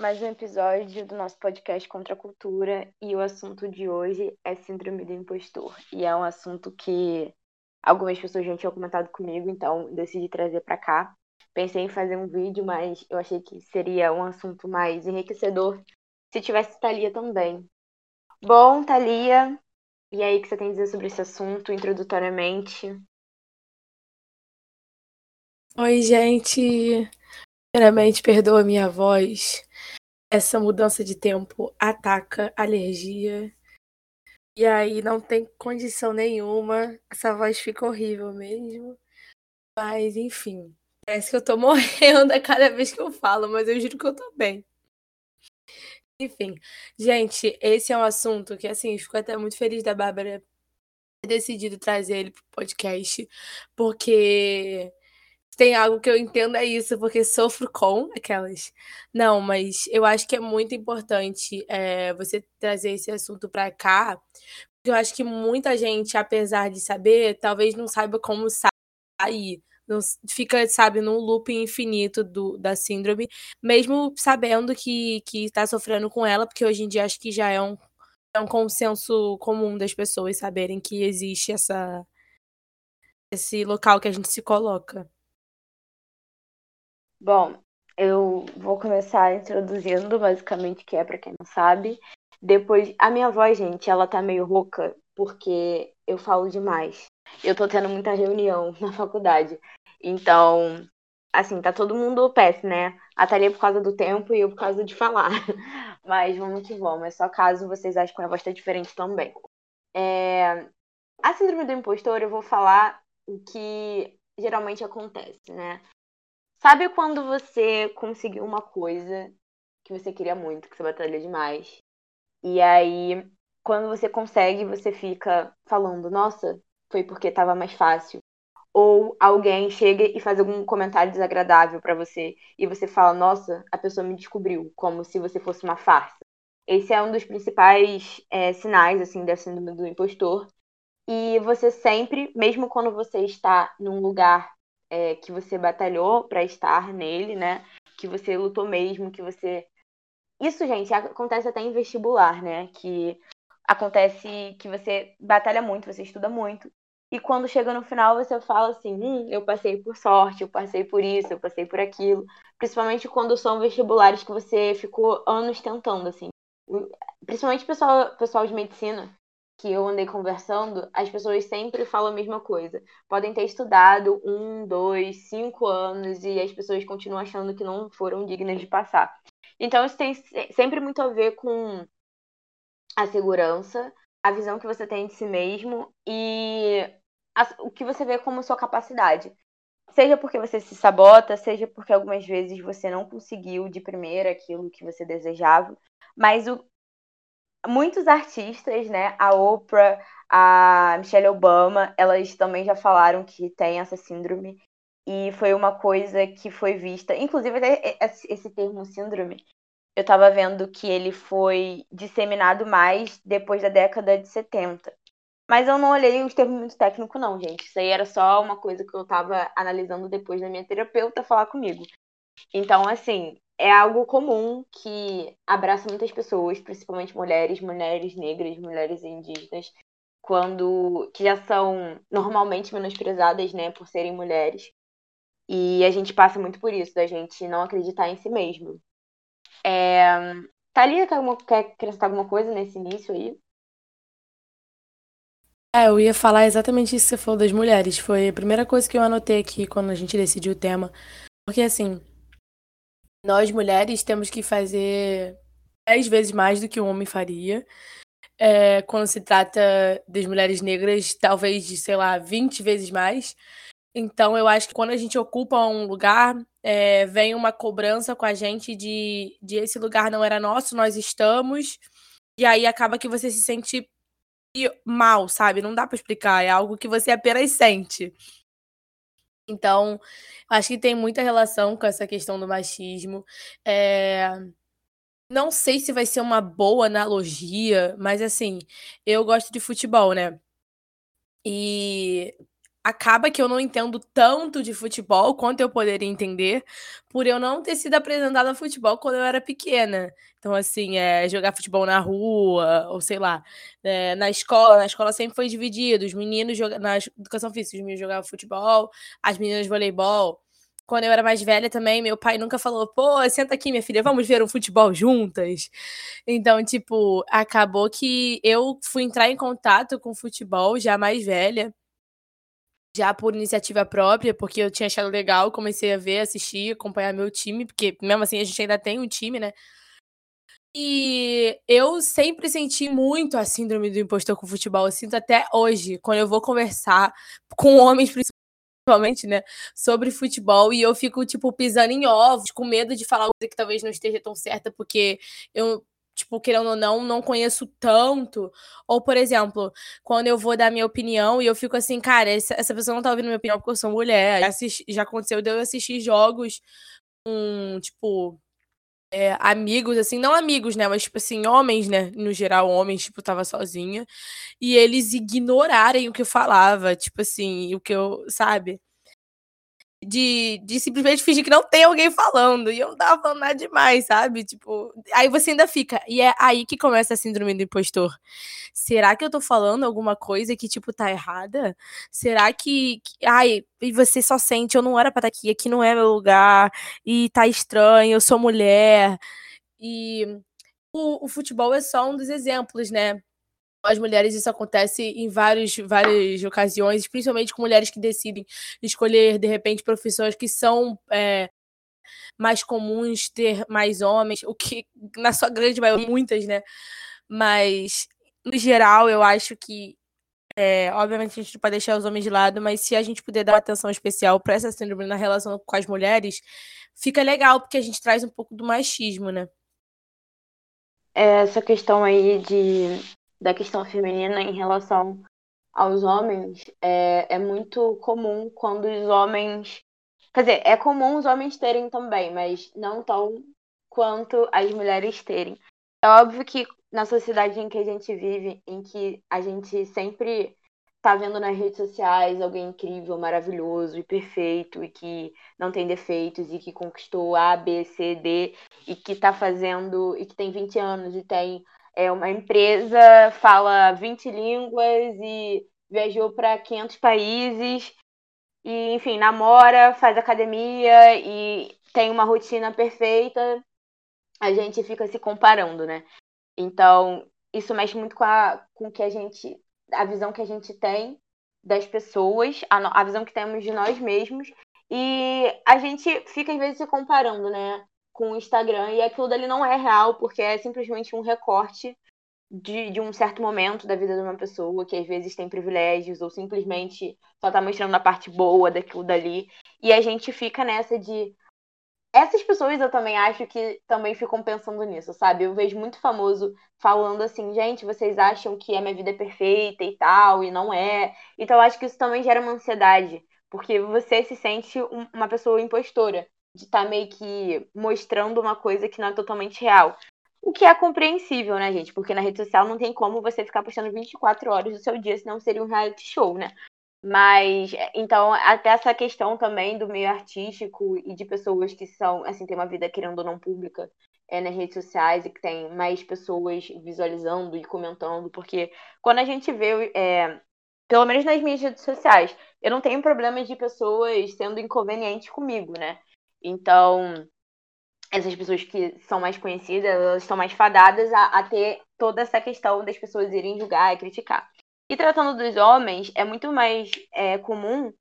mais um episódio do nosso podcast Contra a Cultura e o assunto de hoje é Síndrome do Impostor. E é um assunto que algumas pessoas já tinham comentado comigo, então decidi trazer para cá. Pensei em fazer um vídeo, mas eu achei que seria um assunto mais enriquecedor se tivesse Thalia também. Bom, Thalia, e aí o que você tem a dizer sobre esse assunto, introdutoriamente? Oi, gente. Primeiramente, perdoa minha voz. Essa mudança de tempo ataca alergia. E aí não tem condição nenhuma. Essa voz fica horrível mesmo. Mas, enfim. Parece que eu tô morrendo a cada vez que eu falo, mas eu juro que eu tô bem. Enfim, gente, esse é um assunto que, assim, fico até muito feliz da Bárbara ter decidido trazer ele pro podcast, porque tem algo que eu entendo é isso, porque sofro com aquelas. Não, mas eu acho que é muito importante é, você trazer esse assunto para cá, eu acho que muita gente, apesar de saber, talvez não saiba como sair. Não, fica, sabe, num loop infinito do, da síndrome, mesmo sabendo que, que tá sofrendo com ela, porque hoje em dia acho que já é um, é um consenso comum das pessoas saberem que existe essa, esse local que a gente se coloca. Bom, eu vou começar introduzindo basicamente que é para quem não sabe. Depois, a minha voz, gente, ela tá meio rouca porque eu falo demais. Eu tô tendo muita reunião na faculdade. Então, assim, tá todo mundo péssimo, né? A Thalia por causa do tempo e eu por causa de falar. Mas vamos que vamos. É só caso vocês achem que a voz tá diferente também. É... A síndrome do impostor, eu vou falar o que geralmente acontece, né? Sabe quando você conseguiu uma coisa que você queria muito, que você batalha demais? E aí, quando você consegue, você fica falando, nossa, foi porque tava mais fácil. Ou alguém chega e faz algum comentário desagradável para você e você fala, nossa, a pessoa me descobriu, como se você fosse uma farsa. Esse é um dos principais é, sinais, assim, da síndrome do impostor. E você sempre, mesmo quando você está num lugar é, que você batalhou para estar nele, né? Que você lutou mesmo, que você. Isso, gente, acontece até em vestibular, né? Que acontece que você batalha muito, você estuda muito. E quando chega no final, você fala assim: hum, eu passei por sorte, eu passei por isso, eu passei por aquilo. Principalmente quando são vestibulares que você ficou anos tentando, assim. Principalmente pessoal, pessoal de medicina, que eu andei conversando, as pessoas sempre falam a mesma coisa. Podem ter estudado um, dois, cinco anos e as pessoas continuam achando que não foram dignas de passar. Então, isso tem sempre muito a ver com a segurança, a visão que você tem de si mesmo e a, o que você vê como sua capacidade. Seja porque você se sabota, seja porque algumas vezes você não conseguiu de primeira aquilo que você desejava. Mas o, muitos artistas, né? A Oprah, a Michelle Obama, elas também já falaram que tem essa síndrome. E foi uma coisa que foi vista. Inclusive, esse termo síndrome, eu tava vendo que ele foi disseminado mais depois da década de 70. Mas eu não olhei os termos muito técnicos, não, gente. Isso aí era só uma coisa que eu tava analisando depois da minha terapeuta falar comigo. Então, assim, é algo comum que abraça muitas pessoas, principalmente mulheres, mulheres negras, mulheres indígenas, quando que já são normalmente menosprezadas, né, por serem mulheres. E a gente passa muito por isso, da gente não acreditar em si mesmo. É... Thalia, quer, acrescentar alguma coisa nesse início aí? É, eu ia falar exatamente isso que você falou das mulheres. Foi a primeira coisa que eu anotei aqui quando a gente decidiu o tema. Porque, assim, nós mulheres temos que fazer dez vezes mais do que um homem faria. É, quando se trata das mulheres negras, talvez de, sei lá, 20 vezes mais. Então, eu acho que quando a gente ocupa um lugar, é, vem uma cobrança com a gente de, de esse lugar não era nosso, nós estamos. E aí acaba que você se sente mal, sabe? Não dá para explicar, é algo que você apenas sente. Então, acho que tem muita relação com essa questão do machismo. É... Não sei se vai ser uma boa analogia, mas assim, eu gosto de futebol, né? E acaba que eu não entendo tanto de futebol quanto eu poderia entender, por eu não ter sido apresentada a futebol quando eu era pequena. Então, assim, é, jogar futebol na rua, ou sei lá, é, na escola, na escola sempre foi dividido. Os meninos na educação física, os meninos jogavam futebol, as meninas voleibol. Quando eu era mais velha também, meu pai nunca falou, pô, senta aqui, minha filha, vamos ver um futebol juntas. Então, tipo, acabou que eu fui entrar em contato com futebol já mais velha já por iniciativa própria, porque eu tinha achado legal, comecei a ver, assistir, acompanhar meu time, porque mesmo assim a gente ainda tem um time, né? E eu sempre senti muito a síndrome do impostor com futebol, eu sinto até hoje, quando eu vou conversar com homens, principalmente, né, sobre futebol, e eu fico, tipo, pisando em ovos, com medo de falar coisa que talvez não esteja tão certa, porque eu tipo, querendo ou não, não conheço tanto. Ou, por exemplo, quando eu vou dar minha opinião e eu fico assim, cara, essa, essa pessoa não tá ouvindo minha opinião porque eu sou mulher. Assisti, já aconteceu de eu assistir jogos com, tipo, é, amigos, assim, não amigos, né? Mas, tipo assim, homens, né? No geral, homens, tipo, tava sozinha. E eles ignorarem o que eu falava, tipo assim, o que eu, sabe? De, de simplesmente fingir que não tem alguém falando. E eu não tava falando nada demais, sabe? Tipo, aí você ainda fica. E é aí que começa a síndrome do impostor. Será que eu tô falando alguma coisa que, tipo, tá errada? Será que. que ai, e você só sente, eu não era pra estar tá aqui, aqui não é meu lugar, e tá estranho, eu sou mulher. E o, o futebol é só um dos exemplos, né? As mulheres isso acontece em vários, várias ocasiões, principalmente com mulheres que decidem escolher, de repente, profissões que são é, mais comuns, ter mais homens, o que, na sua grande maioria, muitas, né? Mas, no geral, eu acho que, é, obviamente, a gente não pode deixar os homens de lado, mas se a gente puder dar uma atenção especial para essa síndrome na relação com as mulheres, fica legal, porque a gente traz um pouco do machismo, né? Essa questão aí de da questão feminina em relação aos homens é, é muito comum quando os homens. Quer dizer, é comum os homens terem também, mas não tão quanto as mulheres terem. É óbvio que na sociedade em que a gente vive, em que a gente sempre tá vendo nas redes sociais alguém incrível, maravilhoso e perfeito e que não tem defeitos e que conquistou A, B, C, D e que tá fazendo e que tem 20 anos e tem é uma empresa, fala 20 línguas e viajou para 500 países. E, enfim, namora, faz academia e tem uma rotina perfeita. A gente fica se comparando, né? Então, isso mexe muito com a com que a gente a visão que a gente tem das pessoas, a, a visão que temos de nós mesmos. E a gente fica às vezes se comparando, né? Com o Instagram e aquilo dali não é real, porque é simplesmente um recorte de, de um certo momento da vida de uma pessoa que às vezes tem privilégios ou simplesmente só tá mostrando a parte boa daquilo dali. E a gente fica nessa de. Essas pessoas eu também acho que também ficam pensando nisso, sabe? Eu vejo muito famoso falando assim, gente, vocês acham que a minha vida é perfeita e tal, e não é. Então eu acho que isso também gera uma ansiedade, porque você se sente uma pessoa impostora de estar tá meio que mostrando uma coisa que não é totalmente real. O que é compreensível, né, gente? Porque na rede social não tem como você ficar postando 24 horas do seu dia, senão seria um reality show, né? Mas, então, até essa questão também do meio artístico e de pessoas que são, assim, tem uma vida querendo ou não pública é, nas redes sociais e que tem mais pessoas visualizando e comentando, porque quando a gente vê, é, pelo menos nas minhas redes sociais, eu não tenho problema de pessoas sendo inconvenientes comigo, né? Então, essas pessoas que são mais conhecidas, elas estão mais fadadas a, a ter toda essa questão das pessoas irem julgar e criticar. E tratando dos homens, é muito mais é, comum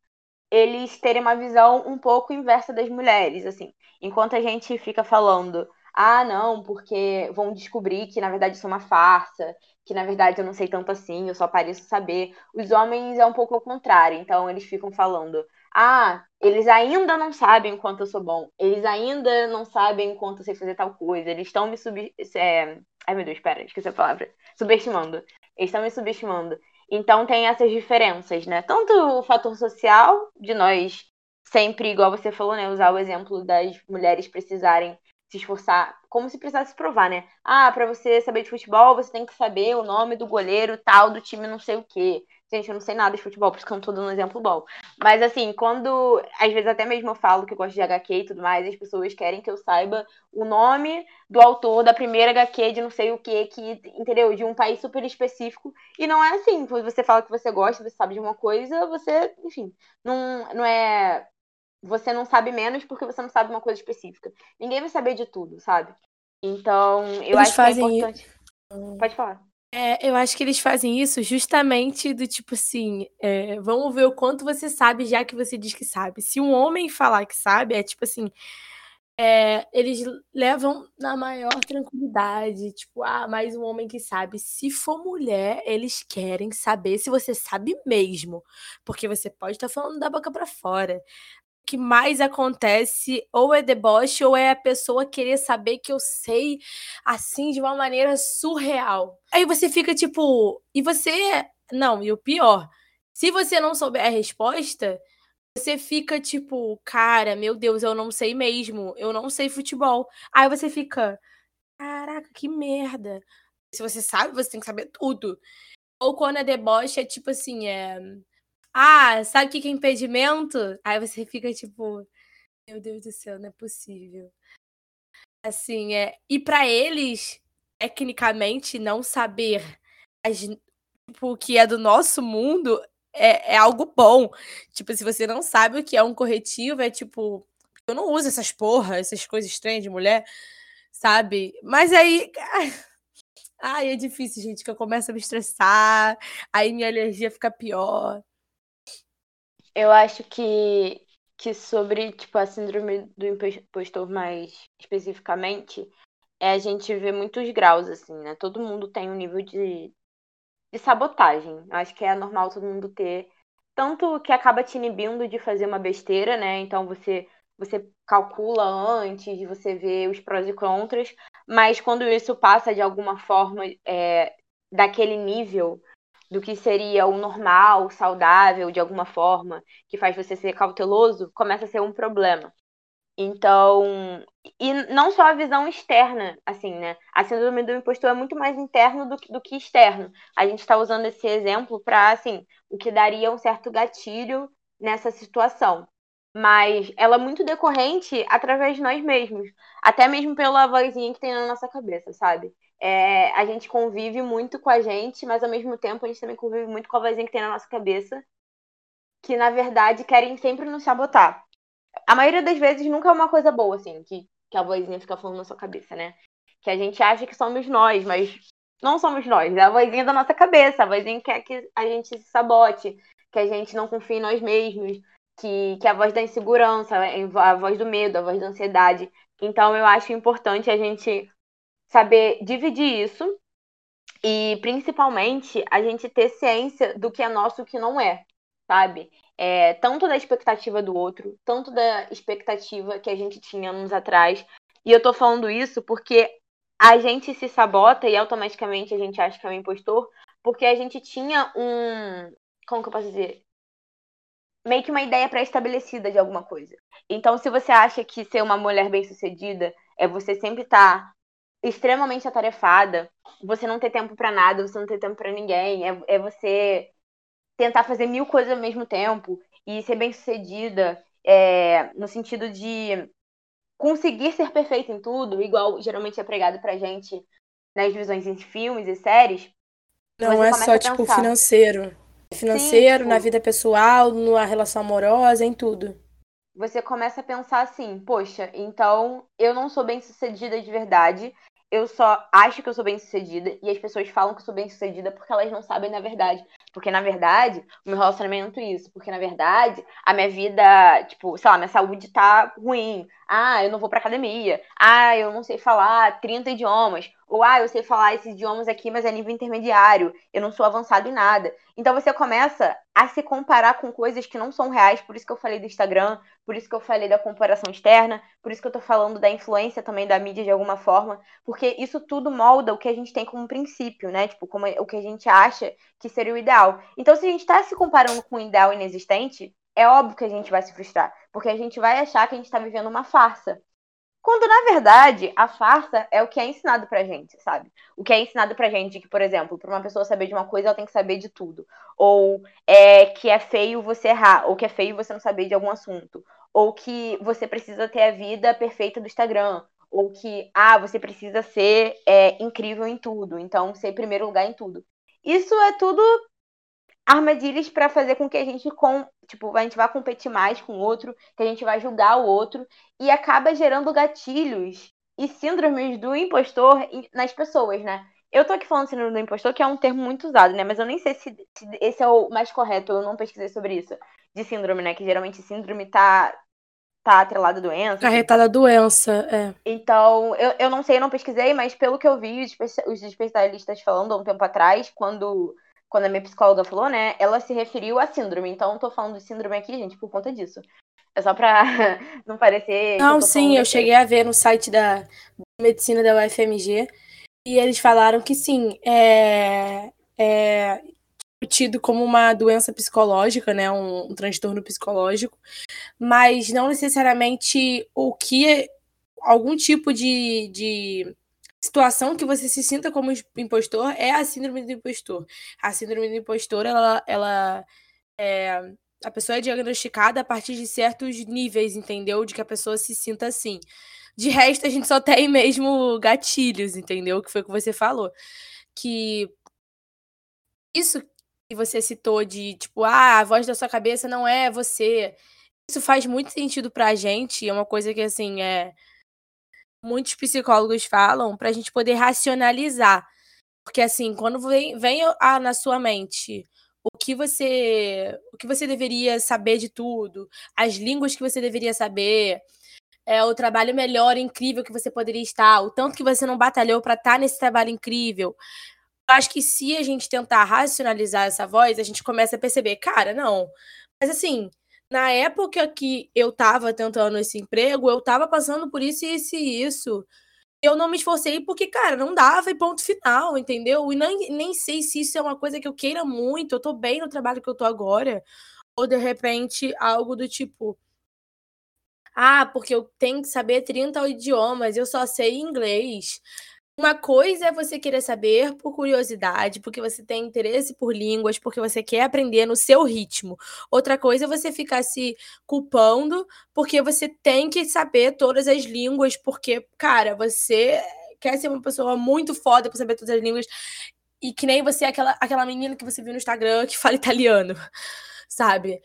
eles terem uma visão um pouco inversa das mulheres, assim. Enquanto a gente fica falando, ah, não, porque vão descobrir que na verdade isso é uma farsa, que na verdade eu não sei tanto assim, eu só pareço saber. Os homens é um pouco ao contrário, então eles ficam falando, ah, eles ainda não sabem quanto eu sou bom. Eles ainda não sabem quanto eu sei fazer tal coisa. Eles estão me sub... É... Ai, meu Deus, espera, esqueci a palavra. Subestimando. Eles estão me subestimando. Então tem essas diferenças, né? Tanto o fator social, de nós sempre, igual você falou, né? Usar o exemplo das mulheres precisarem se esforçar, como se precisasse provar, né? Ah, para você saber de futebol, você tem que saber o nome do goleiro tal do time não sei o quê. Gente, eu não sei nada de futebol, por isso que eu não tô dando um exemplo bom. Mas assim, quando. Às vezes até mesmo eu falo que eu gosto de HQ e tudo mais, as pessoas querem que eu saiba o nome do autor da primeira HQ de não sei o que, que, entendeu? De um país super específico. E não é assim. Quando você fala que você gosta, você sabe de uma coisa, você, enfim, não, não é. Você não sabe menos porque você não sabe uma coisa específica. Ninguém vai saber de tudo, sabe? Então, eu Eles acho que é importante. Isso. Pode falar. É, eu acho que eles fazem isso justamente do tipo assim, é, vamos ver o quanto você sabe, já que você diz que sabe. Se um homem falar que sabe, é tipo assim, é, eles levam na maior tranquilidade, tipo, ah, mais um homem que sabe. Se for mulher, eles querem saber se você sabe mesmo, porque você pode estar falando da boca para fora que mais acontece ou é deboche ou é a pessoa querer saber que eu sei assim de uma maneira surreal. Aí você fica tipo, e você não, e o pior, se você não souber a resposta, você fica tipo, cara, meu Deus, eu não sei mesmo, eu não sei futebol. Aí você fica, caraca, que merda. Se você sabe, você tem que saber tudo. Ou quando é deboche, é tipo assim, é ah, sabe o que é impedimento? Aí você fica tipo, meu Deus do céu, não é possível. Assim, é. E para eles, tecnicamente, não saber as, tipo, o que é do nosso mundo é, é algo bom. Tipo, se você não sabe o que é um corretivo, é tipo. Eu não uso essas porra, essas coisas estranhas de mulher, sabe? Mas aí. Ai, é difícil, gente, que eu começo a me estressar, aí minha alergia fica pior. Eu acho que, que sobre tipo, a síndrome do impostor mais especificamente, é a gente vê muitos graus, assim, né? Todo mundo tem um nível de, de sabotagem. Eu acho que é normal todo mundo ter. Tanto que acaba te inibindo de fazer uma besteira, né? Então você, você calcula antes, você ver os prós e contras, mas quando isso passa de alguma forma é, daquele nível do que seria o normal, saudável, de alguma forma, que faz você ser cauteloso, começa a ser um problema. Então, e não só a visão externa, assim, né? A síndrome do impostor é muito mais interno do que, do que externo. A gente está usando esse exemplo para, assim, o que daria um certo gatilho nessa situação. Mas ela é muito decorrente através de nós mesmos, até mesmo pela vozinha que tem na nossa cabeça, sabe? É, a gente convive muito com a gente, mas ao mesmo tempo a gente também convive muito com a vozinha que tem na nossa cabeça, que na verdade querem sempre nos sabotar. A maioria das vezes nunca é uma coisa boa, assim, que, que a vozinha fica falando na sua cabeça, né? Que a gente acha que somos nós, mas não somos nós, é a vozinha da nossa cabeça, a vozinha que quer que a gente se sabote, que a gente não confie em nós mesmos, que, que é a voz da insegurança, a voz do medo, a voz da ansiedade. Então eu acho importante a gente saber dividir isso e principalmente a gente ter ciência do que é nosso e o que não é, sabe? É, tanto da expectativa do outro, tanto da expectativa que a gente tinha anos atrás. E eu tô falando isso porque a gente se sabota e automaticamente a gente acha que é um impostor, porque a gente tinha um. Como que eu posso dizer? Meio que uma ideia pré-estabelecida de alguma coisa. Então, se você acha que ser uma mulher bem-sucedida é você sempre estar tá extremamente atarefada, você não ter tempo para nada, você não ter tempo para ninguém, é, é você tentar fazer mil coisas ao mesmo tempo e ser bem sucedida é, no sentido de conseguir ser perfeito em tudo, igual geralmente é pregado pra gente nas visões em filmes e séries. Não é só, tipo, financeiro. Financeiro, Sim, na vida pessoal, na relação amorosa, em tudo você começa a pensar assim: poxa, então eu não sou bem sucedida de verdade, eu só acho que eu sou bem sucedida e as pessoas falam que eu sou bem sucedida porque elas não sabem na verdade. Porque na verdade, o meu relacionamento é isso. Porque na verdade, a minha vida, tipo, sei lá, minha saúde tá ruim. Ah, eu não vou pra academia. Ah, eu não sei falar 30 idiomas. Ou, ah, eu sei falar esses idiomas aqui, mas é nível intermediário. Eu não sou avançado em nada. Então você começa a se comparar com coisas que não são reais. Por isso que eu falei do Instagram, por isso que eu falei da comparação externa, por isso que eu tô falando da influência também da mídia de alguma forma. Porque isso tudo molda o que a gente tem como princípio, né? Tipo, como o que a gente acha que seria o ideal. Então, se a gente está se comparando com um ideal inexistente, é óbvio que a gente vai se frustrar. Porque a gente vai achar que a gente está vivendo uma farsa. Quando, na verdade, a farsa é o que é ensinado pra gente, sabe? O que é ensinado pra gente que, por exemplo, pra uma pessoa saber de uma coisa, ela tem que saber de tudo. Ou é que é feio você errar, ou que é feio você não saber de algum assunto. Ou que você precisa ter a vida perfeita do Instagram. Ou que, ah, você precisa ser é, incrível em tudo. Então, ser primeiro lugar em tudo. Isso é tudo armadilhas para fazer com que a gente com, tipo, a gente vá competir mais com o outro, que a gente vai julgar o outro e acaba gerando gatilhos e síndromes do impostor nas pessoas, né? Eu tô aqui falando síndrome do impostor, que é um termo muito usado, né? Mas eu nem sei se, se esse é o mais correto, eu não pesquisei sobre isso. De síndrome, né? Que geralmente síndrome tá tá atrelada à doença. Carretada assim. doença, é. Então, eu, eu não sei, eu não pesquisei, mas pelo que eu vi os, os especialistas falando há um tempo atrás, quando quando a minha psicóloga falou, né, ela se referiu à síndrome. Então, eu tô falando de síndrome aqui, gente, por conta disso. É só pra não parecer. Não, eu sim, eu cheguei a ver no site da medicina da UFMG e eles falaram que sim, é, é tido como uma doença psicológica, né, um, um transtorno psicológico, mas não necessariamente o que algum tipo de, de situação que você se sinta como impostor é a síndrome do impostor. A síndrome do impostor, ela, ela é, a pessoa é diagnosticada a partir de certos níveis, entendeu? De que a pessoa se sinta assim. De resto, a gente só tem mesmo gatilhos, entendeu? Que foi o que você falou. Que isso que você citou de, tipo, ah, a voz da sua cabeça não é você. Isso faz muito sentido pra gente. É uma coisa que, assim, é muitos psicólogos falam para a gente poder racionalizar. Porque assim, quando vem, vem a, na sua mente o que você o que você deveria saber de tudo, as línguas que você deveria saber, é o trabalho melhor, incrível que você poderia estar, o tanto que você não batalhou para estar tá nesse trabalho incrível. Eu acho que se a gente tentar racionalizar essa voz, a gente começa a perceber, cara, não. Mas assim, na época que eu tava tentando esse emprego, eu tava passando por isso, isso e isso. Eu não me esforcei porque, cara, não dava e ponto final, entendeu? E nem, nem sei se isso é uma coisa que eu queira muito, eu tô bem no trabalho que eu tô agora. Ou de repente algo do tipo. Ah, porque eu tenho que saber 30 idiomas, eu só sei inglês. Uma coisa é você querer saber por curiosidade, porque você tem interesse por línguas, porque você quer aprender no seu ritmo. Outra coisa é você ficar se culpando porque você tem que saber todas as línguas, porque, cara, você quer ser uma pessoa muito foda para saber todas as línguas. E que nem você é aquela, aquela menina que você viu no Instagram que fala italiano, sabe?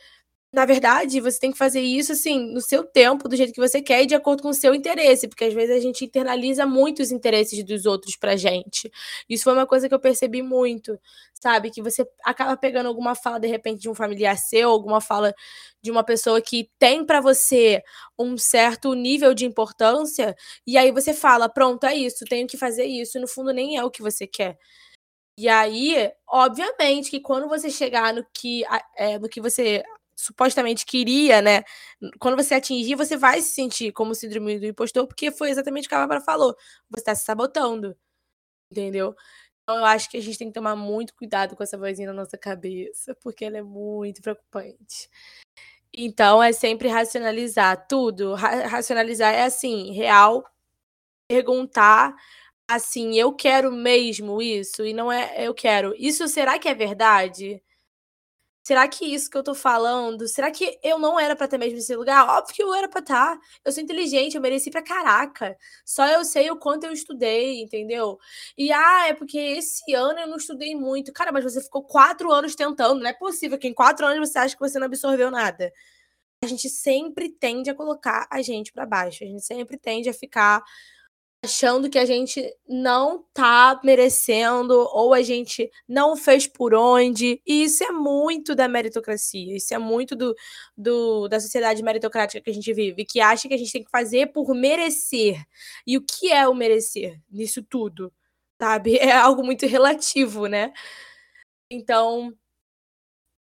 Na verdade, você tem que fazer isso assim, no seu tempo, do jeito que você quer e de acordo com o seu interesse, porque às vezes a gente internaliza muito os interesses dos outros pra gente. Isso foi uma coisa que eu percebi muito, sabe? Que você acaba pegando alguma fala de repente de um familiar seu, alguma fala de uma pessoa que tem para você um certo nível de importância, e aí você fala: "Pronto, é isso, tenho que fazer isso", no fundo nem é o que você quer. E aí, obviamente, que quando você chegar no que, é, no que você supostamente queria, né? Quando você atingir, você vai se sentir como síndrome do impostor, porque foi exatamente o que a Bárbara falou. Você está se sabotando. Entendeu? Então, eu acho que a gente tem que tomar muito cuidado com essa vozinha na nossa cabeça, porque ela é muito preocupante. Então, é sempre racionalizar tudo. Ra racionalizar é assim, real, perguntar assim, eu quero mesmo isso, e não é eu quero. Isso será que é verdade? Será que isso que eu tô falando, será que eu não era para ter mesmo esse lugar? Óbvio que eu era pra estar. Tá. Eu sou inteligente, eu mereci pra caraca. Só eu sei o quanto eu estudei, entendeu? E ah, é porque esse ano eu não estudei muito. Cara, mas você ficou quatro anos tentando. Não é possível que em quatro anos você acha que você não absorveu nada. A gente sempre tende a colocar a gente para baixo. A gente sempre tende a ficar achando que a gente não tá merecendo ou a gente não fez por onde. E isso é muito da meritocracia, isso é muito do, do, da sociedade meritocrática que a gente vive, que acha que a gente tem que fazer por merecer. E o que é o merecer nisso tudo? Sabe? É algo muito relativo, né? Então.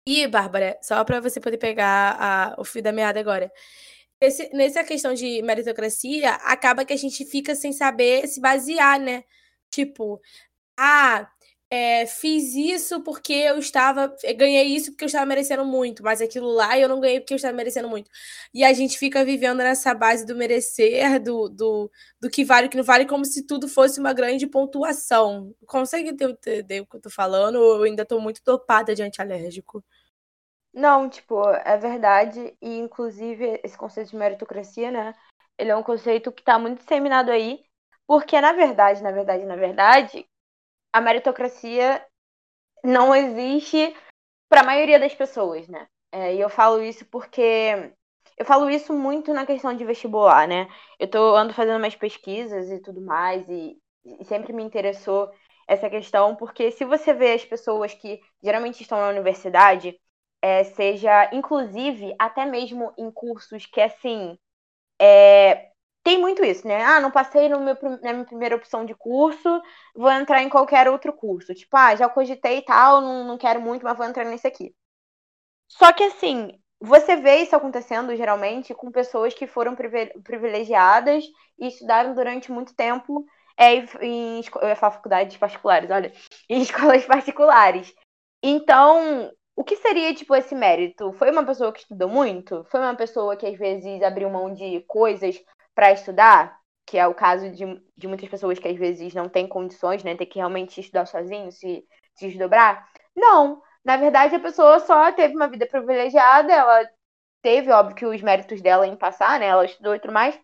E, Bárbara, só para você poder pegar a, o fio da meada agora. Esse, nessa questão de meritocracia, acaba que a gente fica sem saber se basear, né? Tipo, ah, é, fiz isso porque eu estava. Ganhei isso porque eu estava merecendo muito, mas aquilo lá eu não ganhei porque eu estava merecendo muito. E a gente fica vivendo nessa base do merecer, do, do, do que vale e que não vale, como se tudo fosse uma grande pontuação. Consegue entender o que eu tô falando? Ou eu ainda estou muito topada de antialérgico? Não, tipo, é verdade. E, inclusive, esse conceito de meritocracia, né? Ele é um conceito que está muito disseminado aí. Porque, na verdade, na verdade, na verdade, a meritocracia não existe para a maioria das pessoas, né? É, e eu falo isso porque eu falo isso muito na questão de vestibular, né? Eu tô ando fazendo umas pesquisas e tudo mais e, e sempre me interessou essa questão porque se você vê as pessoas que geralmente estão na universidade, é, seja inclusive até mesmo em cursos que assim é, tem muito isso, né? Ah, não passei no meu, na minha primeira opção de curso, vou entrar em qualquer outro curso. Tipo, ah, já cogitei tal, não, não quero muito, mas vou entrar nesse aqui. Só que assim, você vê isso acontecendo geralmente com pessoas que foram privilegiadas e estudaram durante muito tempo é, em, falar faculdades particulares, olha, em escolas particulares. Então, o que seria, tipo, esse mérito? Foi uma pessoa que estudou muito? Foi uma pessoa que às vezes abriu mão de coisas para estudar, que é o caso de, de muitas pessoas que às vezes não têm condições, né? Tem que realmente estudar sozinho, se, se desdobrar. Não. Na verdade, a pessoa só teve uma vida privilegiada, ela teve, óbvio, que os méritos dela em passar, né? Ela estudou e tudo mais.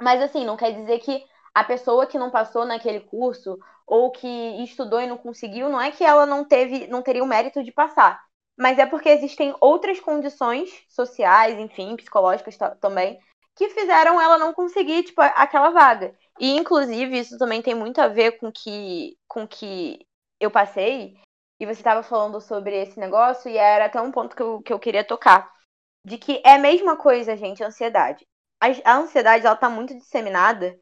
Mas, assim, não quer dizer que a pessoa que não passou naquele curso ou que estudou e não conseguiu, não é que ela não teve, não teria o mérito de passar. Mas é porque existem outras condições sociais, enfim, psicológicas também, que fizeram ela não conseguir, tipo, aquela vaga. E, inclusive, isso também tem muito a ver com que, com que eu passei. E você estava falando sobre esse negócio, e era até um ponto que eu, que eu queria tocar. De que é a mesma coisa, gente, a ansiedade. A, a ansiedade, ela tá muito disseminada.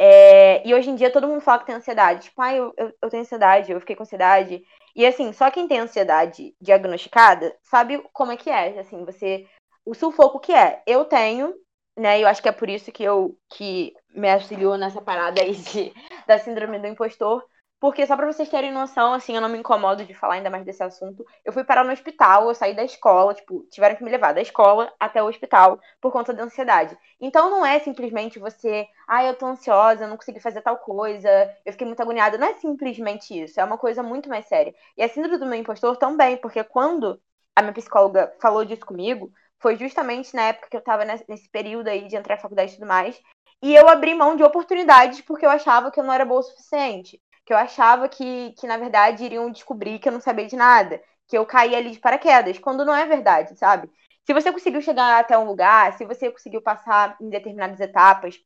É, e hoje em dia todo mundo fala que tem ansiedade. Tipo, ah, eu, eu, eu tenho ansiedade, eu fiquei com ansiedade. E assim, só quem tem ansiedade diagnosticada sabe como é que é. Assim, você. O sufoco que é. Eu tenho, né? Eu acho que é por isso que eu que me auxiliou nessa parada aí de, da síndrome do impostor. Porque só para vocês terem noção, assim, eu não me incomodo de falar ainda mais desse assunto. Eu fui parar no hospital, eu saí da escola, tipo, tiveram que me levar da escola até o hospital por conta da ansiedade. Então não é simplesmente você, ah, eu tô ansiosa, eu não consegui fazer tal coisa, eu fiquei muito agoniada. Não é simplesmente isso, é uma coisa muito mais séria. E a síndrome do meu impostor também, porque quando a minha psicóloga falou disso comigo, foi justamente na época que eu estava nesse período aí de entrar na faculdade e tudo mais. E eu abri mão de oportunidades porque eu achava que eu não era boa o suficiente. Que eu achava que, que, na verdade, iriam descobrir que eu não sabia de nada. Que eu caí ali de paraquedas, quando não é verdade, sabe? Se você conseguiu chegar até um lugar, se você conseguiu passar em determinadas etapas,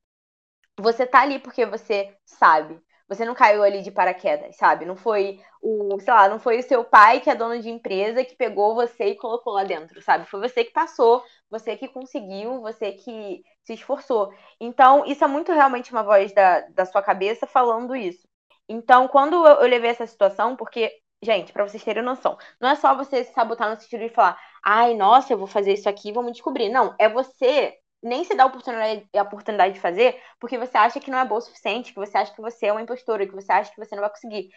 você tá ali porque você sabe. Você não caiu ali de paraquedas, sabe? Não foi o, sei lá, não foi o seu pai que é dono de empresa que pegou você e colocou lá dentro, sabe? Foi você que passou, você que conseguiu, você que se esforçou. Então, isso é muito realmente uma voz da, da sua cabeça falando isso. Então, quando eu, eu levei essa situação, porque, gente, para vocês terem noção, não é só você se sabotar no sentido de falar, ai, nossa, eu vou fazer isso aqui, vamos descobrir. Não, é você nem se dá a oportunidade, a oportunidade de fazer porque você acha que não é boa o suficiente, que você acha que você é uma impostora, que você acha que você não vai conseguir.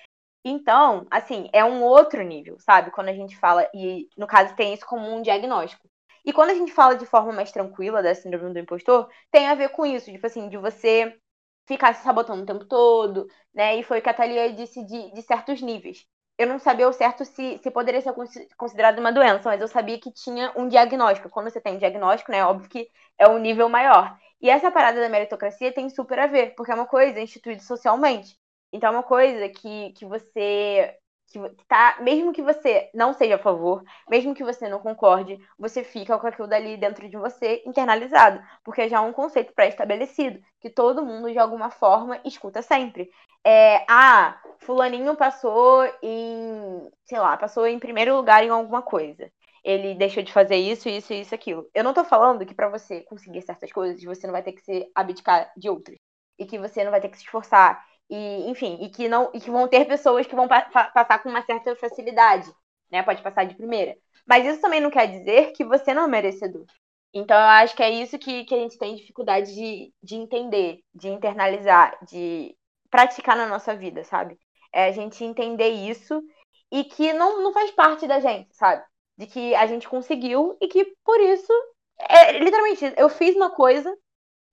Então, assim, é um outro nível, sabe? Quando a gente fala, e no caso tem isso como um diagnóstico. E quando a gente fala de forma mais tranquila da síndrome do impostor, tem a ver com isso, tipo assim, de você ficar se sabotando o tempo todo, né? E foi o que a Thalia disse de, de certos níveis eu não sabia ao certo se, se poderia ser considerado uma doença, mas eu sabia que tinha um diagnóstico. Quando você tem um diagnóstico, né, é óbvio que é um nível maior. E essa parada da meritocracia tem super a ver, porque é uma coisa instituída socialmente. Então é uma coisa que, que você tá, mesmo que você não seja a favor, mesmo que você não concorde, você fica com aquilo dali dentro de você internalizado, porque já é um conceito pré-estabelecido, que todo mundo de alguma forma escuta sempre. É, ah, fulaninho passou em, sei lá, passou em primeiro lugar em alguma coisa. Ele deixou de fazer isso, isso, isso, aquilo. Eu não tô falando que para você conseguir certas coisas, você não vai ter que se abdicar de outras. E que você não vai ter que se esforçar e, enfim, e que não e que vão ter pessoas que vão pa passar com uma certa facilidade, né? Pode passar de primeira. Mas isso também não quer dizer que você não é merecedor. Então, eu acho que é isso que, que a gente tem dificuldade de, de entender, de internalizar, de praticar na nossa vida, sabe? É a gente entender isso e que não, não faz parte da gente, sabe? De que a gente conseguiu e que por isso, é, literalmente, eu fiz uma coisa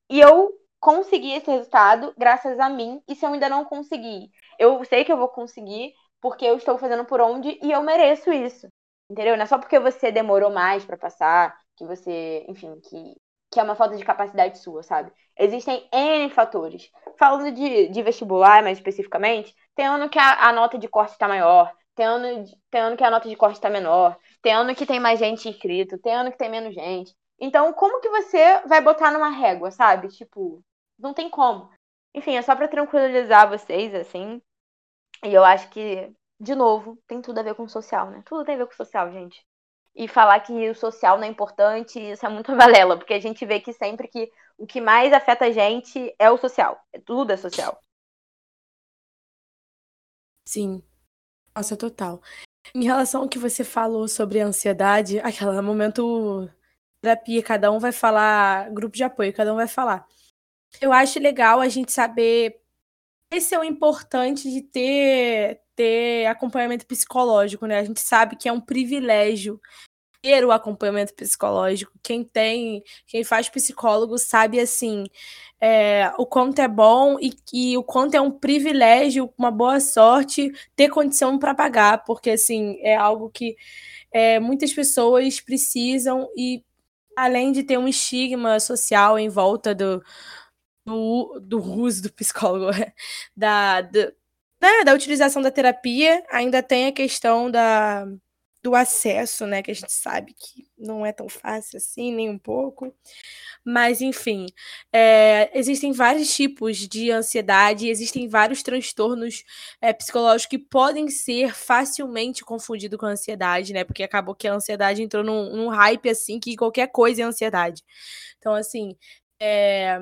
e eu consegui esse resultado graças a mim. E se eu ainda não conseguir, eu sei que eu vou conseguir porque eu estou fazendo por onde e eu mereço isso. Entendeu? Não é só porque você demorou mais para passar, que você, enfim, que, que é uma falta de capacidade sua, sabe? Existem N fatores. Falando de, de vestibular, mais especificamente, tem ano que a, a nota de corte está maior, tem ano, tem ano que a nota de corte está menor, tem ano que tem mais gente inscrito, tem ano que tem menos gente. Então, como que você vai botar numa régua, sabe? Tipo, não tem como. Enfim, é só para tranquilizar vocês, assim. E eu acho que, de novo, tem tudo a ver com social, né? Tudo tem a ver com social, gente. E falar que o social não é importante, isso é muito valela, porque a gente vê que sempre que o que mais afeta a gente é o social. É tudo é social. Sim. Nossa, total. Em relação ao que você falou sobre a ansiedade, aquele momento terapia, cada um vai falar, grupo de apoio, cada um vai falar. Eu acho legal a gente saber esse é o importante de ter ter acompanhamento psicológico, né? A gente sabe que é um privilégio ter o acompanhamento psicológico. Quem tem, quem faz psicólogo sabe assim é, o quanto é bom e, e o quanto é um privilégio, uma boa sorte ter condição para pagar, porque assim é algo que é, muitas pessoas precisam e além de ter um estigma social em volta do, do, do uso do psicólogo, da, da, né, da utilização da terapia, ainda tem a questão da, do acesso, né, que a gente sabe que não é tão fácil assim, nem um pouco. Mas, enfim, é, existem vários tipos de ansiedade, existem vários transtornos é, psicológicos que podem ser facilmente confundidos com ansiedade, né? Porque acabou que a ansiedade entrou num, num hype assim que qualquer coisa é ansiedade. Então, assim, é,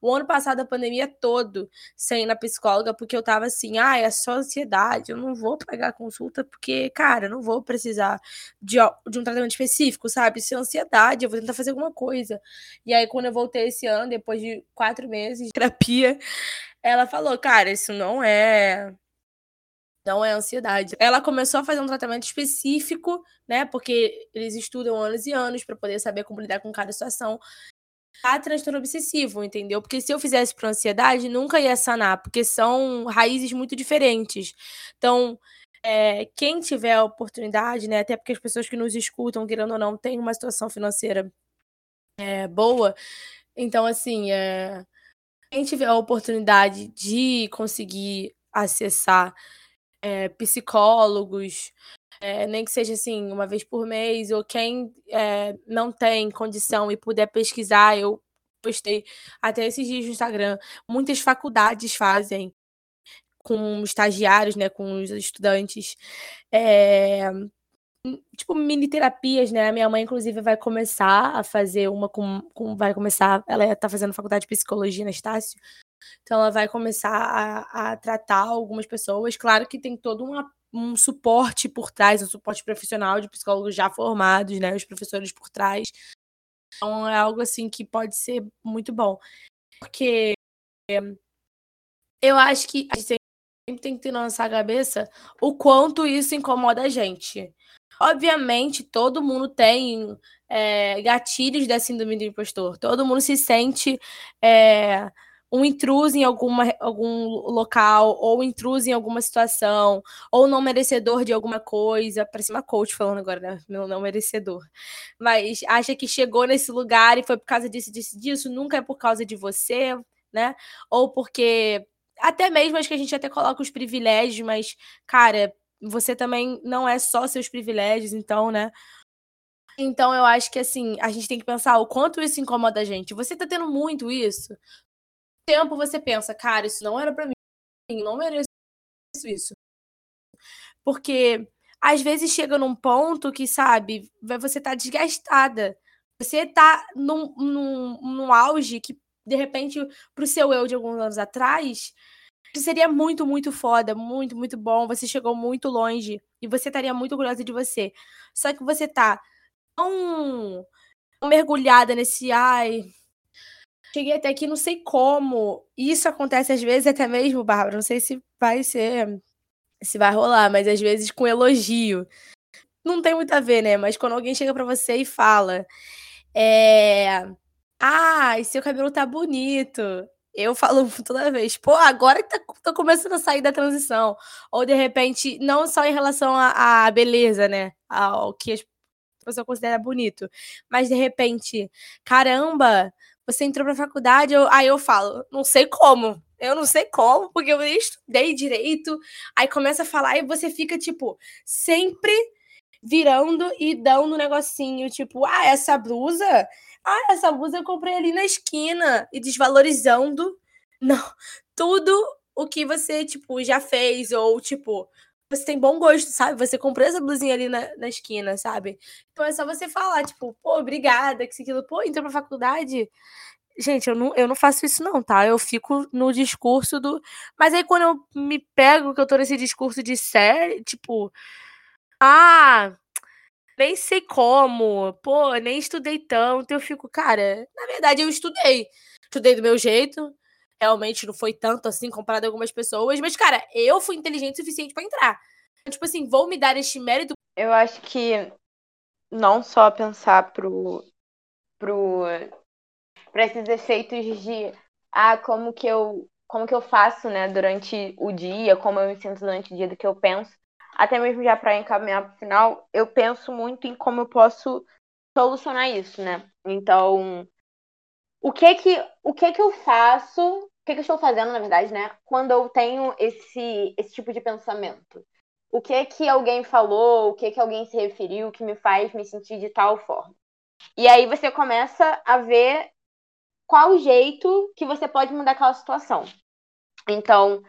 o ano passado, a pandemia todo, sem ir na psicóloga, porque eu tava assim, ah, é só ansiedade, eu não vou pagar consulta, porque, cara, não vou precisar de, de um tratamento específico, sabe? Se é ansiedade, eu vou tentar fazer alguma coisa. E aí, quando eu voltei esse ano, depois de quatro meses de terapia, ela falou, cara, isso não é não é ansiedade. Ela começou a fazer um tratamento específico, né? Porque eles estudam anos e anos para poder saber como lidar com cada situação a transtorno obsessivo, entendeu? Porque se eu fizesse para ansiedade, nunca ia sanar, porque são raízes muito diferentes. Então, é, quem tiver a oportunidade, né, até porque as pessoas que nos escutam, querendo ou não, têm uma situação financeira é, boa, então, assim, é, quem tiver a oportunidade de conseguir acessar é, psicólogos, é, nem que seja assim, uma vez por mês, ou quem é, não tem condição e puder pesquisar, eu postei até esses dias no Instagram, muitas faculdades fazem com estagiários, né, com os estudantes, é, tipo mini terapias, né? Minha mãe inclusive vai começar a fazer uma com, com vai começar, ela está fazendo faculdade de psicologia na Estácio. Então ela vai começar a, a tratar algumas pessoas. Claro que tem todo uma um suporte por trás, um suporte profissional de psicólogos já formados, né? Os professores por trás. Então é algo assim que pode ser muito bom. Porque eu acho que a gente sempre tem que ter na nossa cabeça o quanto isso incomoda a gente. Obviamente, todo mundo tem é, gatilhos da síndrome do impostor. Todo mundo se sente é, um intruso em alguma, algum local, ou intruso em alguma situação, ou não merecedor de alguma coisa. Parece uma coach falando agora, né? Meu não merecedor. Mas acha que chegou nesse lugar e foi por causa disso, disso, disso. Nunca é por causa de você, né? Ou porque. Até mesmo acho que a gente até coloca os privilégios, mas, cara, você também não é só seus privilégios, então, né? Então, eu acho que assim, a gente tem que pensar o quanto isso incomoda a gente. Você tá tendo muito isso? Tempo você pensa, cara, isso não era para mim, não mereço isso. Porque às vezes chega num ponto que, sabe, você tá desgastada. Você tá num, num, num auge que, de repente, pro seu eu de alguns anos atrás, seria muito, muito foda, muito, muito bom. Você chegou muito longe e você estaria muito orgulhosa de você. Só que você tá tão mergulhada nesse, ai, cheguei até aqui, não sei como. Isso acontece às vezes até mesmo, Bárbara. Não sei se vai ser se vai rolar, mas às vezes com elogio. Não tem muito a ver, né? Mas quando alguém chega para você e fala, é... ah, seu cabelo tá bonito. Eu falo toda vez, pô, agora que tá, tô começando a sair da transição. Ou de repente, não só em relação à beleza, né? Ao que as pessoas consideram bonito. Mas de repente, caramba, você entrou pra faculdade, eu, aí eu falo, não sei como. Eu não sei como, porque eu nem estudei direito. Aí começa a falar e você fica, tipo, sempre virando e dando um negocinho, tipo, ah, essa blusa, ah, essa blusa eu comprei ali na esquina e desvalorizando não, tudo o que você, tipo, já fez ou, tipo, você tem bom gosto, sabe? Você comprou essa blusinha ali na, na esquina, sabe? Então é só você falar, tipo, pô, obrigada, que aquilo, pô, entrou pra faculdade. Gente, eu não, eu não faço isso, não, tá? Eu fico no discurso do. Mas aí quando eu me pego que eu tô nesse discurso de série, tipo. Ah, nem sei como, pô, nem estudei tanto. Eu fico, cara, na verdade eu estudei. Estudei do meu jeito, realmente não foi tanto assim comparado a algumas pessoas, mas, cara, eu fui inteligente o suficiente para entrar. Tipo assim, vou me dar este mérito. Eu acho que não só pensar pro. pro. pra esses efeitos de. Ah, como que eu. Como que eu faço, né, durante o dia, como eu me sinto durante o dia do que eu penso. Até mesmo já para encaminhar pro final, eu penso muito em como eu posso solucionar isso, né? Então, o que que, o que que eu faço o que, que eu estou fazendo, na verdade, né? Quando eu tenho esse, esse tipo de pensamento. O que que alguém falou, o que que alguém se referiu que me faz me sentir de tal forma. E aí você começa a ver qual jeito que você pode mudar aquela situação. Então,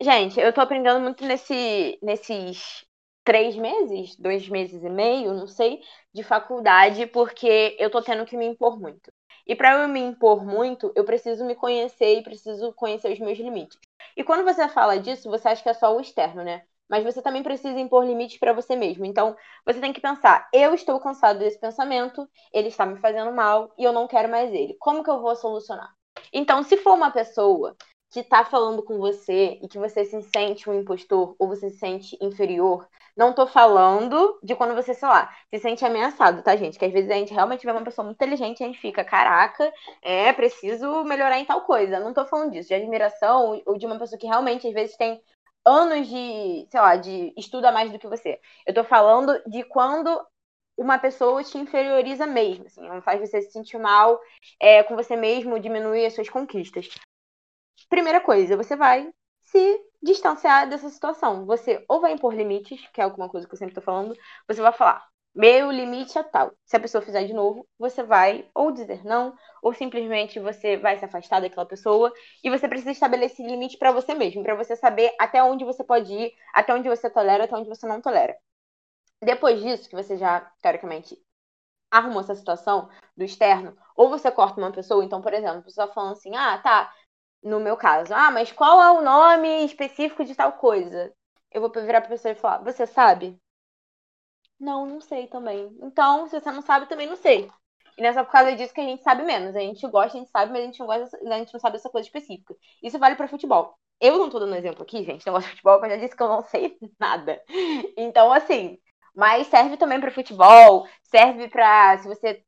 gente, eu tô aprendendo muito nesse, nesses três meses, dois meses e meio, não sei, de faculdade, porque eu tô tendo que me impor muito. E para eu me impor muito, eu preciso me conhecer e preciso conhecer os meus limites. E quando você fala disso, você acha que é só o externo, né? Mas você também precisa impor limites para você mesmo. Então, você tem que pensar: eu estou cansado desse pensamento, ele está me fazendo mal e eu não quero mais ele. Como que eu vou solucionar? Então, se for uma pessoa que está falando com você e que você se sente um impostor ou você se sente inferior, não tô falando de quando você, sei lá, se sente ameaçado, tá, gente? Que às vezes a gente realmente vê uma pessoa muito inteligente e a gente fica, caraca, é preciso melhorar em tal coisa. Não tô falando disso, de admiração ou de uma pessoa que realmente às vezes tem anos de, sei lá, de estuda mais do que você. Eu tô falando de quando uma pessoa te inferioriza mesmo, assim, não faz você se sentir mal é, com você mesmo, diminui as suas conquistas. Primeira coisa, você vai se distanciar dessa situação. Você ou vai impor limites, que é alguma coisa que eu sempre tô falando, você vai falar, meu limite é tal. Se a pessoa fizer de novo, você vai ou dizer não, ou simplesmente você vai se afastar daquela pessoa e você precisa estabelecer limite para você mesmo, para você saber até onde você pode ir, até onde você tolera, até onde você não tolera. Depois disso, que você já, teoricamente, arrumou essa situação do externo, ou você corta uma pessoa, então, por exemplo, a pessoa falando assim, ah, tá, no meu caso, ah, mas qual é o nome específico de tal coisa? Eu vou virar pra pessoa e falar, você sabe? Não, não sei também. Então, se você não sabe, também não sei. E nessa por causa disso que a gente sabe menos. A gente gosta, a gente sabe, mas a gente não gosta, a gente não sabe essa coisa específica. Isso vale para futebol. Eu não tô dando exemplo aqui, gente, negócio de futebol, eu já disse que eu não sei nada. Então, assim, mas serve também para futebol, serve para se você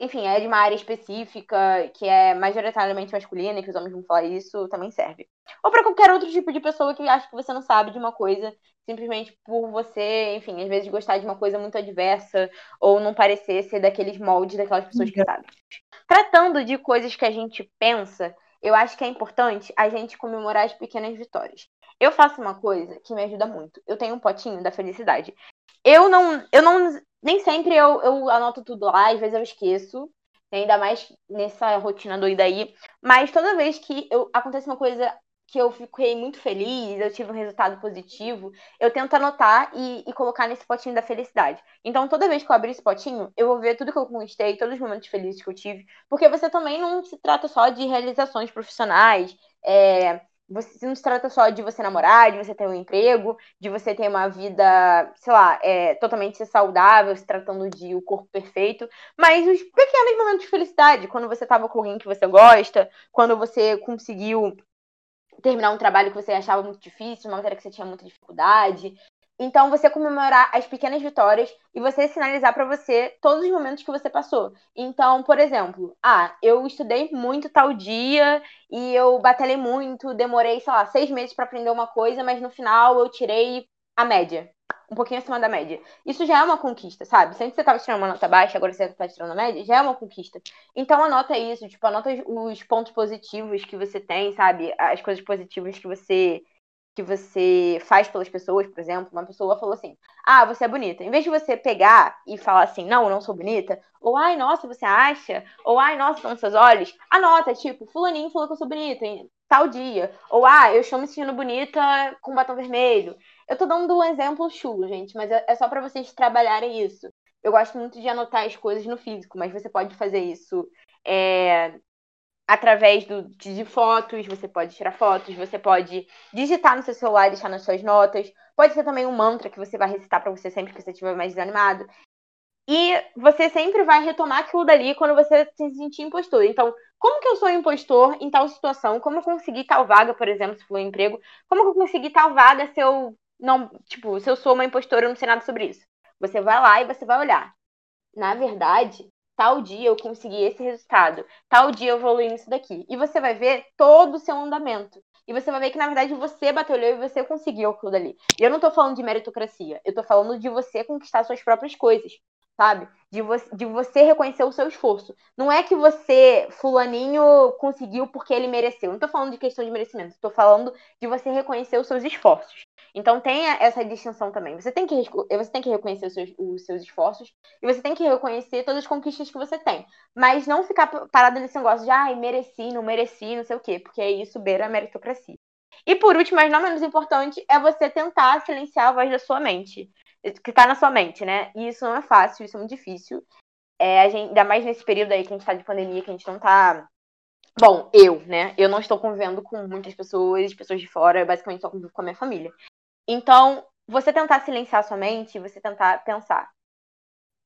enfim, é de uma área específica que é majoritariamente masculina, que os homens vão falar isso, também serve. Ou para qualquer outro tipo de pessoa que acha que você não sabe de uma coisa, simplesmente por você, enfim, às vezes gostar de uma coisa muito adversa, ou não parecer ser daqueles moldes daquelas pessoas que sabem. Tratando de coisas que a gente pensa, eu acho que é importante a gente comemorar as pequenas vitórias. Eu faço uma coisa que me ajuda muito. Eu tenho um potinho da felicidade. Eu não, eu não nem sempre eu, eu anoto tudo lá, às vezes eu esqueço, ainda mais nessa rotina doida aí. Mas toda vez que eu, acontece uma coisa que eu fiquei muito feliz, eu tive um resultado positivo, eu tento anotar e, e, colocar nesse potinho da felicidade. Então, toda vez que eu abrir esse potinho, eu vou ver tudo que eu conquistei, todos os momentos felizes que eu tive, porque você também não se trata só de realizações profissionais, é, você não se trata só de você namorar, de você ter um emprego, de você ter uma vida, sei lá, é, totalmente saudável, se tratando de o corpo perfeito, mas os pequenos momentos de felicidade, quando você tava com alguém que você gosta, quando você conseguiu terminar um trabalho que você achava muito difícil, uma matéria que você tinha muita dificuldade. Então, você comemorar as pequenas vitórias e você sinalizar para você todos os momentos que você passou. Então, por exemplo, ah, eu estudei muito tal dia e eu batalhei muito, demorei, sei lá, seis meses para aprender uma coisa, mas no final eu tirei a média. Um pouquinho acima da média. Isso já é uma conquista, sabe? Sempre você estava tirando uma nota baixa, agora você está tirando a média, já é uma conquista. Então anota isso, tipo, anota os pontos positivos que você tem, sabe? As coisas positivas que você que você faz pelas pessoas, por exemplo, uma pessoa falou assim: Ah, você é bonita. Em vez de você pegar e falar assim, não, eu não sou bonita, ou ai, nossa, você acha, ou ai, nossa, são seus olhos, anota, tipo, fulaninho falou que eu sou bonita em tal dia, ou ah, eu estou me sentindo bonita com batom vermelho. Eu tô dando um exemplo chulo, gente, mas é, é só para vocês trabalharem isso. Eu gosto muito de anotar as coisas no físico, mas você pode fazer isso é, através do, de fotos, você pode tirar fotos, você pode digitar no seu celular e deixar nas suas notas. Pode ser também um mantra que você vai recitar para você sempre que você estiver mais desanimado. E você sempre vai retomar aquilo dali quando você se sentir impostor. Então, como que eu sou impostor em tal situação? Como eu consegui tal vaga, por exemplo, se for um emprego? Como que eu consegui tal vaga se eu não, tipo, se eu sou uma impostora, eu não sei nada sobre isso? Você vai lá e você vai olhar. Na verdade, tal dia eu consegui esse resultado, tal dia eu evolui nisso daqui. E você vai ver todo o seu andamento. E você vai ver que, na verdade, você batalhou e você conseguiu aquilo dali. E eu não tô falando de meritocracia, eu tô falando de você conquistar suas próprias coisas, sabe? De, vo de você reconhecer o seu esforço. Não é que você, fulaninho, conseguiu porque ele mereceu. Não tô falando de questão de merecimento, tô falando de você reconhecer os seus esforços. Então tenha essa distinção também. Você tem que, você tem que reconhecer os seus, os seus esforços e você tem que reconhecer todas as conquistas que você tem. Mas não ficar parado nesse negócio de, ai, mereci, não mereci, não sei o quê, porque isso beira a meritocracia. E por último, mas não menos importante, é você tentar silenciar a voz da sua mente, que está na sua mente, né? E isso não é fácil, isso é muito difícil. É, gente, ainda mais nesse período aí que a gente está de pandemia, que a gente não está Bom, eu, né? Eu não estou convivendo com muitas pessoas, pessoas de fora, eu basicamente só convivo com a minha família. Então, você tentar silenciar sua mente, você tentar pensar.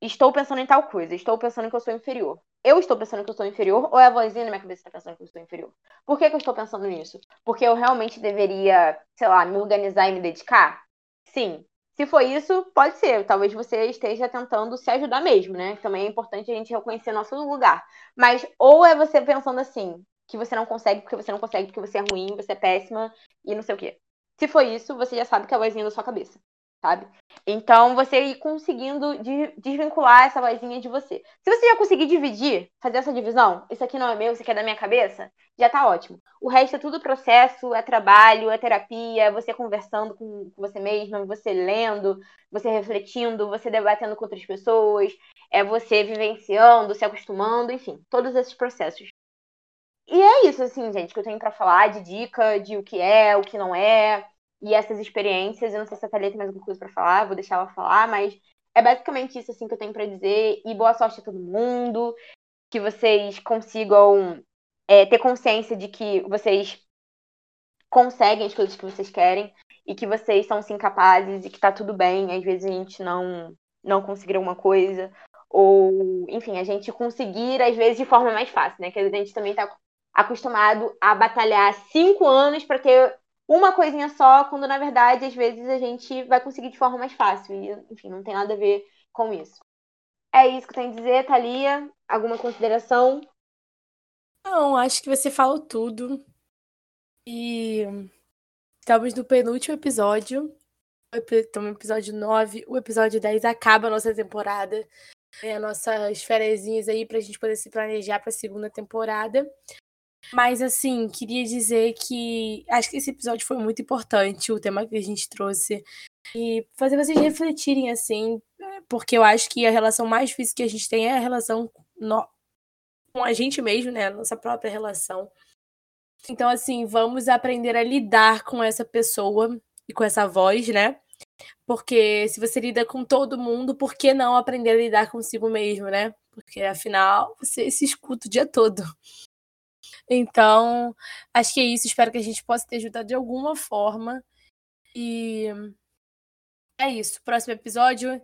Estou pensando em tal coisa, estou pensando que eu sou inferior. Eu estou pensando que eu sou inferior ou é a vozinha na minha cabeça que está pensando que eu sou inferior? Por que, que eu estou pensando nisso? Porque eu realmente deveria, sei lá, me organizar e me dedicar? Sim. Se for isso, pode ser. Talvez você esteja tentando se ajudar mesmo, né? Também é importante a gente reconhecer nosso lugar. Mas ou é você pensando assim, que você não consegue porque você não consegue, porque você é ruim, você é péssima e não sei o quê. Se for isso, você já sabe que é a vozinha da sua cabeça, sabe? Então, você ir conseguindo desvincular essa vozinha de você. Se você já conseguir dividir, fazer essa divisão, isso aqui não é meu, isso aqui é da minha cabeça, já tá ótimo. O resto é tudo processo, é trabalho, é terapia, é você conversando com você mesma, você lendo, você refletindo, você debatendo com outras pessoas, é você vivenciando, se acostumando, enfim, todos esses processos. E é isso, assim, gente, que eu tenho para falar de dica, de o que é, o que não é, e essas experiências. Eu não sei se a Thalia tem mais alguma coisa para falar, vou deixar ela falar, mas é basicamente isso, assim, que eu tenho para dizer. E boa sorte a todo mundo, que vocês consigam é, ter consciência de que vocês conseguem as coisas que vocês querem e que vocês são sim capazes e que tá tudo bem. Às vezes a gente não, não conseguir alguma coisa, ou, enfim, a gente conseguir, às vezes, de forma mais fácil, né? Que a gente também tá acostumado a batalhar cinco anos para ter uma coisinha só, quando na verdade, às vezes, a gente vai conseguir de forma mais fácil. E, enfim, não tem nada a ver com isso. É isso que eu tenho a dizer, Thalia. Alguma consideração? Não, acho que você falou tudo. E estamos no penúltimo episódio. Estamos no episódio 9. O episódio 10 acaba a nossa temporada. É, nossas férias aí pra gente poder se planejar para a segunda temporada. Mas, assim, queria dizer que acho que esse episódio foi muito importante, o tema que a gente trouxe. E fazer vocês refletirem, assim, porque eu acho que a relação mais difícil que a gente tem é a relação no... com a gente mesmo, né? A nossa própria relação. Então, assim, vamos aprender a lidar com essa pessoa e com essa voz, né? Porque se você lida com todo mundo, por que não aprender a lidar consigo mesmo, né? Porque afinal você se escuta o dia todo. Então, acho que é isso. Espero que a gente possa ter ajudado de alguma forma. E é isso. Próximo episódio.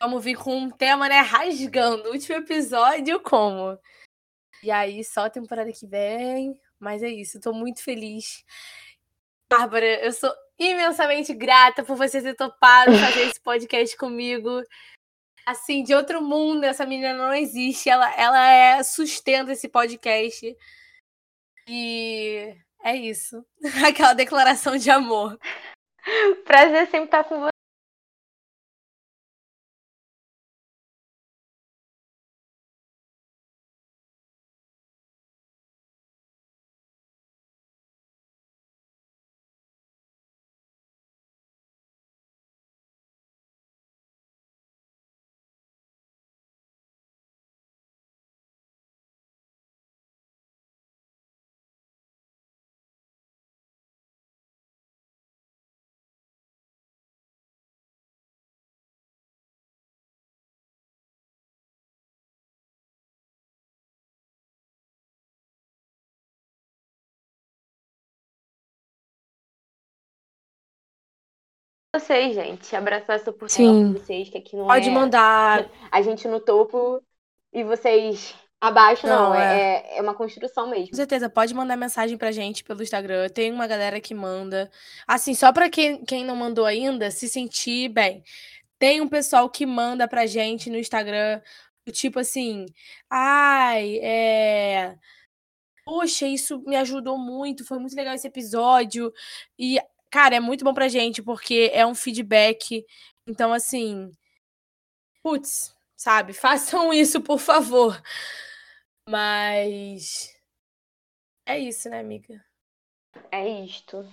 Vamos vir com um tema, né? Rasgando. Último episódio, como? E aí, só a temporada que vem. Mas é isso, tô muito feliz. Bárbara, eu sou imensamente grata por você ter topado fazer esse podcast comigo. Assim, de outro mundo, essa menina não existe. Ela, ela é sustenta esse podcast. E é isso. Aquela declaração de amor. Prazer sempre estar com vocês, gente. Abraçar essa oportunidade com vocês, que aqui não Pode é... mandar. A gente no topo e vocês abaixo, não. não é... É, é uma construção mesmo. Com certeza, pode mandar mensagem pra gente pelo Instagram. Tem uma galera que manda. Assim, só pra quem, quem não mandou ainda, se sentir bem. Tem um pessoal que manda pra gente no Instagram, tipo assim, ai, é poxa, isso me ajudou muito, foi muito legal esse episódio. E cara, é muito bom pra gente, porque é um feedback. Então, assim. Putz, sabe? Façam isso, por favor. Mas. É isso, né, amiga? É isto.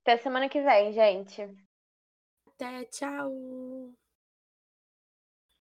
Até semana que vem, gente. Até, tchau.